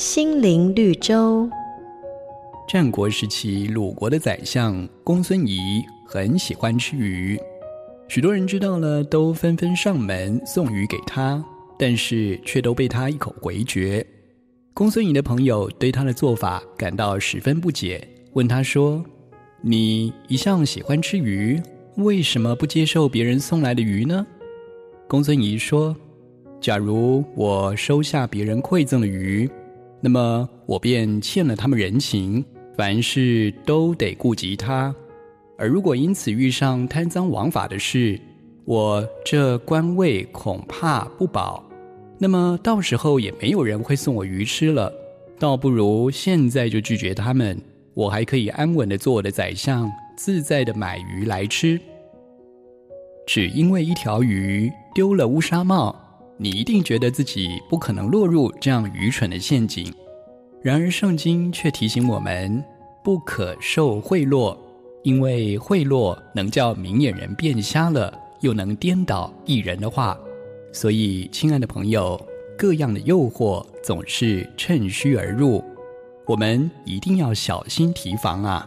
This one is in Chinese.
心灵绿洲。战国时期，鲁国的宰相公孙仪很喜欢吃鱼，许多人知道了都纷纷上门送鱼给他，但是却都被他一口回绝。公孙仪的朋友对他的做法感到十分不解，问他说：“你一向喜欢吃鱼，为什么不接受别人送来的鱼呢？”公孙仪说：“假如我收下别人馈赠的鱼，那么我便欠了他们人情，凡事都得顾及他。而如果因此遇上贪赃枉法的事，我这官位恐怕不保。那么到时候也没有人会送我鱼吃了，倒不如现在就拒绝他们，我还可以安稳的做我的宰相，自在的买鱼来吃。”只因为一条鱼丢了乌纱帽，你一定觉得自己不可能落入这样愚蠢的陷阱。然而，圣经却提醒我们不可受贿赂，因为贿赂能叫明眼人变瞎了，又能颠倒一人的话。所以，亲爱的朋友，各样的诱惑总是趁虚而入，我们一定要小心提防啊！